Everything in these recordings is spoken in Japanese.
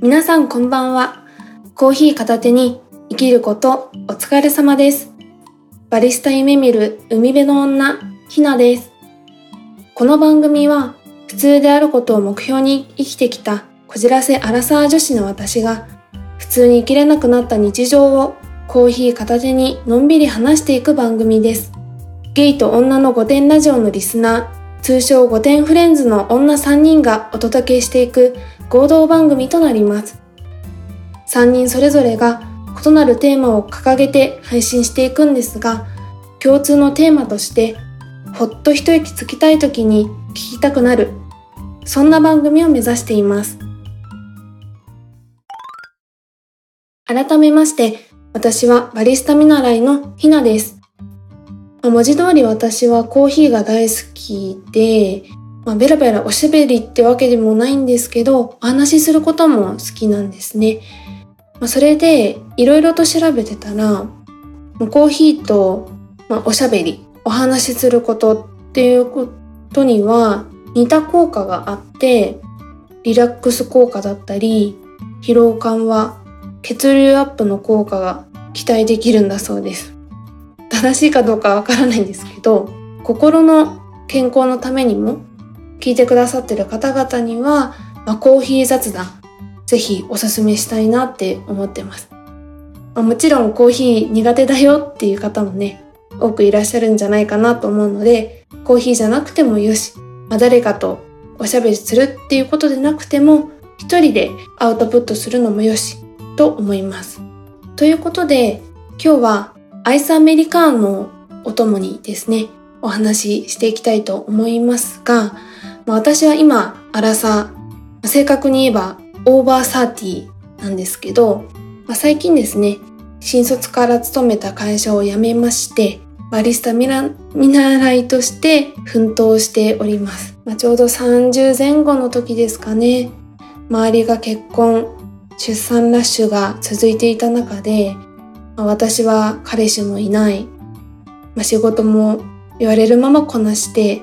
皆さんこんばんは。コーヒー片手に生きることお疲れ様です。バリスタ夢見る海辺の女、ひなです。この番組は普通であることを目標に生きてきたこじらせアラサー女子の私が普通に生きれなくなった日常をコーヒー片手にのんびり話していく番組です。ゲイと女の御殿ラジオのリスナー、通称御殿フレンズの女3人がお届けしていく合同番組となります。3人それぞれが異なるテーマを掲げて配信していくんですが、共通のテーマとして、ほっと一息つきたい時に聞きたくなる、そんな番組を目指しています。改めまして、私はバリスタ見習いのひなです。文字通り私はコーヒーが大好きで、まあ、ベラベラおしゃべりってわけでもないんですけど、お話しすることも好きなんですね。まあ、それで、いろいろと調べてたら、コーヒーと、まあ、おしゃべり、お話しすることっていうことには似た効果があって、リラックス効果だったり、疲労緩和、血流アップの効果が期待できるんだそうです。正しいかどうかわからないんですけど、心の健康のためにも聞いてくださってる方々には、まあ、コーヒー雑談、ぜひおすすめしたいなって思ってます。まあ、もちろんコーヒー苦手だよっていう方もね、多くいらっしゃるんじゃないかなと思うので、コーヒーじゃなくてもよし、まあ、誰かとおしゃべりするっていうことでなくても、一人でアウトプットするのもよし、と思います。ということで、今日はアイスアメリカーノお供にですね、お話ししていきたいと思いますが、ま、私は今、アラサー、正確に言えばオーバーサーティーなんですけど、まあ、最近ですね、新卒から勤めた会社を辞めまして、バリスタ見習いとして奮闘しております。まあ、ちょうど30前後の時ですかね。周りが結婚、出産ラッシュが続いていた中で、まあ、私は彼氏もいない、まあ、仕事も言われるままこなして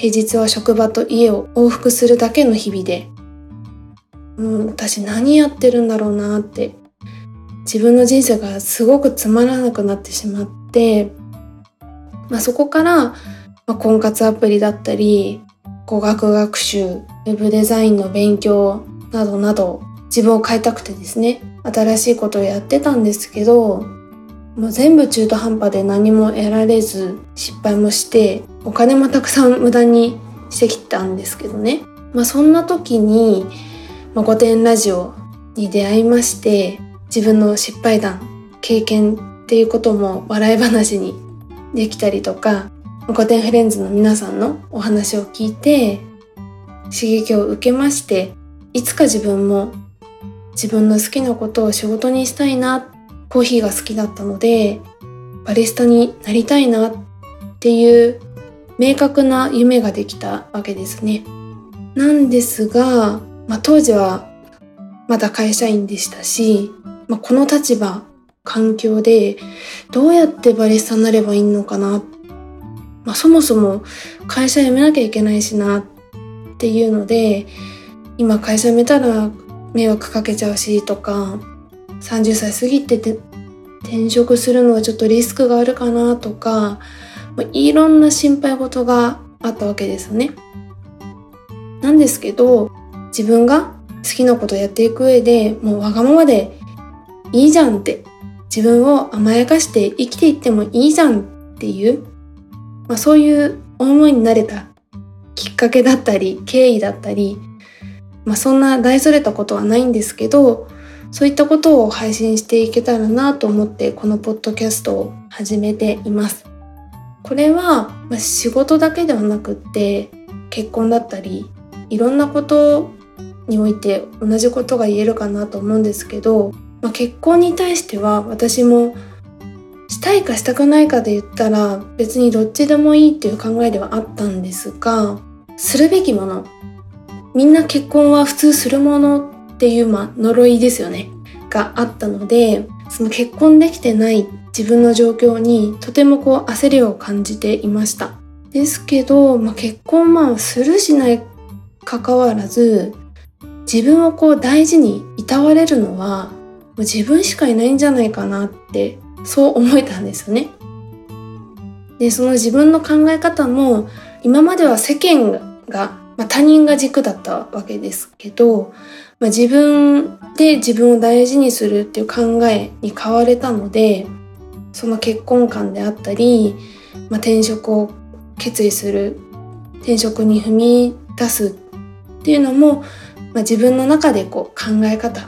平日は職場と家を往復するだけの日々で、う、私何やってるんだろうなって、自分の人生がすごくつまらなくなってしまって、まあ、そこから、まあ、婚活アプリだったり、語学学習、ウェブデザインの勉強などなど自分を変えたくてですね、新しいことをやってたんですけど、もう全部中途半端で何も得られず失敗もしてお金もたくさん無駄にしてきたんですけどね。まあそんな時に、まあ、御殿ラジオに出会いまして自分の失敗談、経験っていうことも笑い話にできたりとか、御殿フレンズの皆さんのお話を聞いて刺激を受けましていつか自分も自分の好きなことを仕事にしたいなコーヒーが好きだったので、バリスタになりたいなっていう明確な夢ができたわけですね。なんですが、まあ、当時はまだ会社員でしたし、まあ、この立場、環境でどうやってバリスタになればいいのかな。まあ、そもそも会社辞めなきゃいけないしなっていうので、今会社辞めたら迷惑かけちゃうしとか、30歳過ぎてて転職するのはちょっとリスクがあるかなとか、いろんな心配事があったわけですよね。なんですけど、自分が好きなことやっていく上でもうわがままでいいじゃんって、自分を甘やかして生きていってもいいじゃんっていう、まあ、そういう思いになれたきっかけだったり、経緯だったり、まあ、そんな大それたことはないんですけど、そういったことを配信していけたらなと思ってこのポッドキャストを始めています。これは、まあ、仕事だけではなくって結婚だったりいろんなことにおいて同じことが言えるかなと思うんですけど、まあ、結婚に対しては私もしたいかしたくないかで言ったら別にどっちでもいいっていう考えではあったんですがするべきものみんな結婚は普通するものっていう、まあ、呪いですよね。があったので、その結婚できてない自分の状況にとてもこう焦りを感じていました。ですけど、まあ、結婚まあするしない関わらず、自分をこう大事にいたわれるのはもう自分しかいないんじゃないかなってそう思えたんですよね。でその自分の考え方も今までは世間が、まあ、他人が軸だったわけですけど、まあ、自分で自分を大事にするっていう考えに変われたのでその結婚観であったり、まあ、転職を決意する転職に踏み出すっていうのも、まあ、自分の中でこう考え方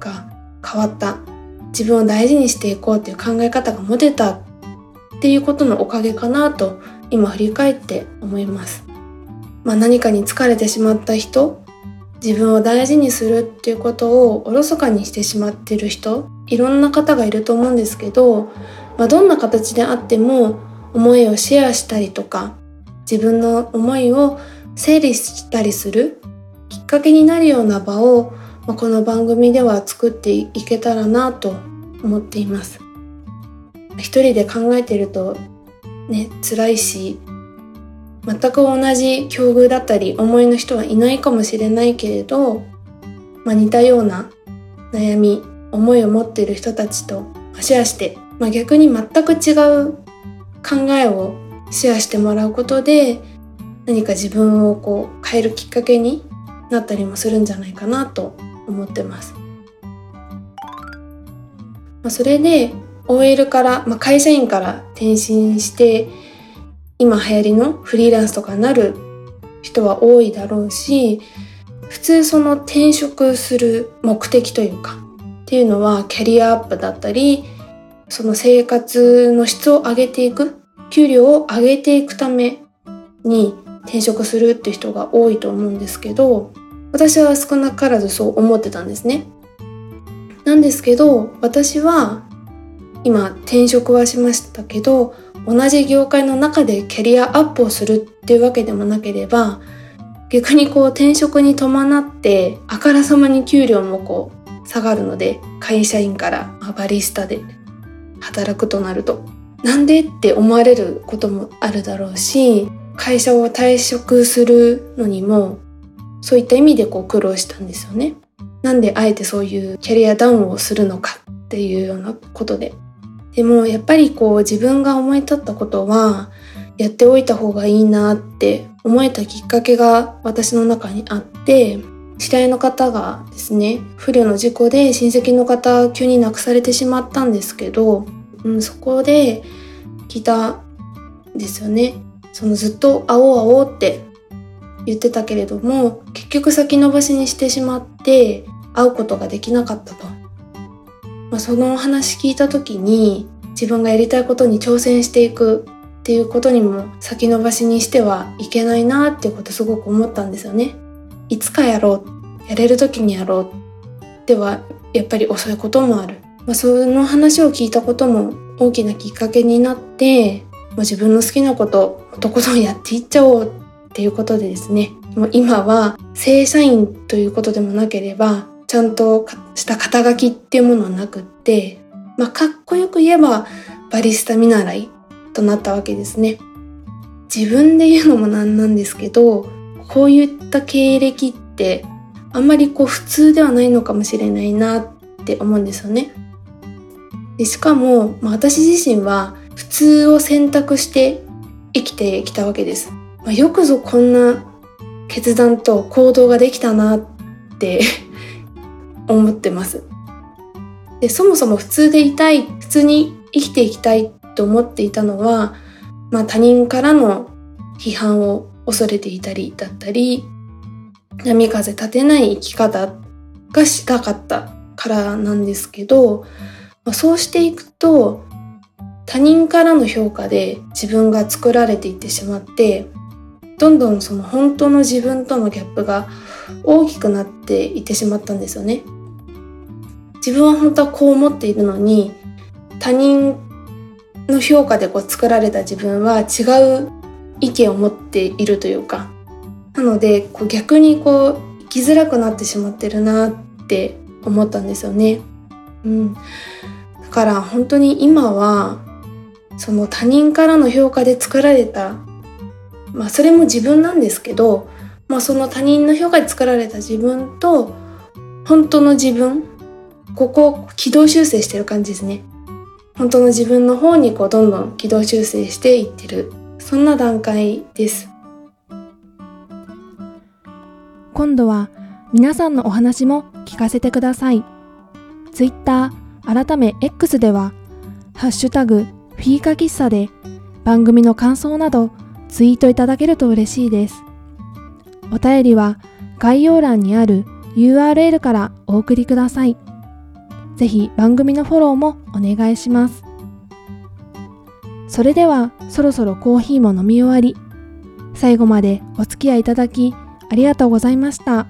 が変わった自分を大事にしていこうっていう考え方が持てたっていうことのおかげかなと今振り返って思います。まあ、何かに疲れてしまった人自分を大事にするっていうことをおろそかにしてしまってる人いろんな方がいると思うんですけど、まあ、どんな形であっても思いをシェアしたりとか自分の思いを整理したりするきっかけになるような場を、まあ、この番組では作っていけたらなと思っています。一人で考えてるとね辛いし全く同じ境遇だったり思いの人はいないかもしれないけれど、まあ、似たような悩み思いを持っている人たちとシェアして、まあ、逆に全く違う考えをシェアしてもらうことで何か自分をこう変えるきっかけになったりもするんじゃないかなと思ってます。まあ、それで OL から、まあ、会社員から転身して今流行りのフリーランスとかになる人は多いだろうし普通その転職する目的というかっていうのはキャリアアップだったりその生活の質を上げていく給料を上げていくために転職するって人が多いと思うんですけど私は少なからずそう思ってたんですね。なんですけど私は今転職はしましたけど同じ業界の中でキャリアアップをするっていうわけでもなければ逆にこう転職に伴ってあからさまに給料もこう下がるので会社員からバリスタで働くとなるとなんでって思われることもあるだろうし会社を退職するのにもそういった意味でこう苦労したんですよね。なんであえてそういうキャリアダウンをするのかっていうようなことででもやっぱりこう自分が思い立ったことはやっておいた方がいいなって思えたきっかけが私の中にあって知り合いの方がですね不慮の事故で親戚の方急に亡くされてしまったんですけど、うん、そこで聞いたんですよね。そのずっと会おう会おうって言ってたけれども結局先延ばしにしてしまって会うことができなかったと。まあ、その話聞いた時に自分がやりたいことに挑戦していくっていうことにも先延ばしにしてはいけないなっていうことすごく思ったんですよね。いつかやろうやれる時にやろうではやっぱり遅いこともある。まあ、その話を聞いたことも大きなきっかけになってまあ、自分の好きなこととことんやっていっちゃおうっていうことでですねもう今は正社員ということでもなければちゃんとした肩書きっていうものはなくって、まあ、かっこよく言えばバリスタ見習いとなったわけですね。自分で言うのもなんなんですけど、こういった経歴ってあんまりこう普通ではないのかもしれないなって思うんですよね。でしかも、まあ、私自身は普通を選択して生きてきたわけです。まあ、よくぞこんな決断と行動ができたなって思ってます。で、そもそも普通でいたい、普通に生きていきたいと思っていたのは、まあ他人からの批判を恐れていたりだったり、波風立てない生き方がしたかったからなんですけど、まあ、そうしていくと他人からの評価で自分が作られていってしまってどんどんその本当の自分とのギャップが大きくなっていってしまったんですよね。自分は本当はこう思っているのに他人の評価でこう作られた自分は違う意見を持っているというかなのでこう逆にこう生きづらくなってしまってるなって思ったんですよね。うん、だから本当に今はその他人からの評価で作られたまあそれも自分なんですけどまあ、その他人の評価で作られた自分と本当の自分ここ軌道修正してる感じですね。本当の自分の方にこうどんどん軌道修正していってる。そんな段階です。今度は皆さんのお話も聞かせてください。Twitter 改め X ではハッシュタグフィーカ喫茶で番組の感想などツイートいただけると嬉しいです。お便りは概要欄にある URL からお送りください。ぜひ番組のフォローもお願いします。それではそろそろコーヒーも飲み終わり、最後までお付き合いいただきありがとうございました。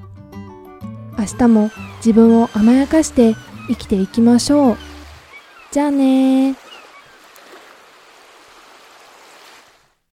明日も自分を甘やかして生きていきましょう。じゃあね。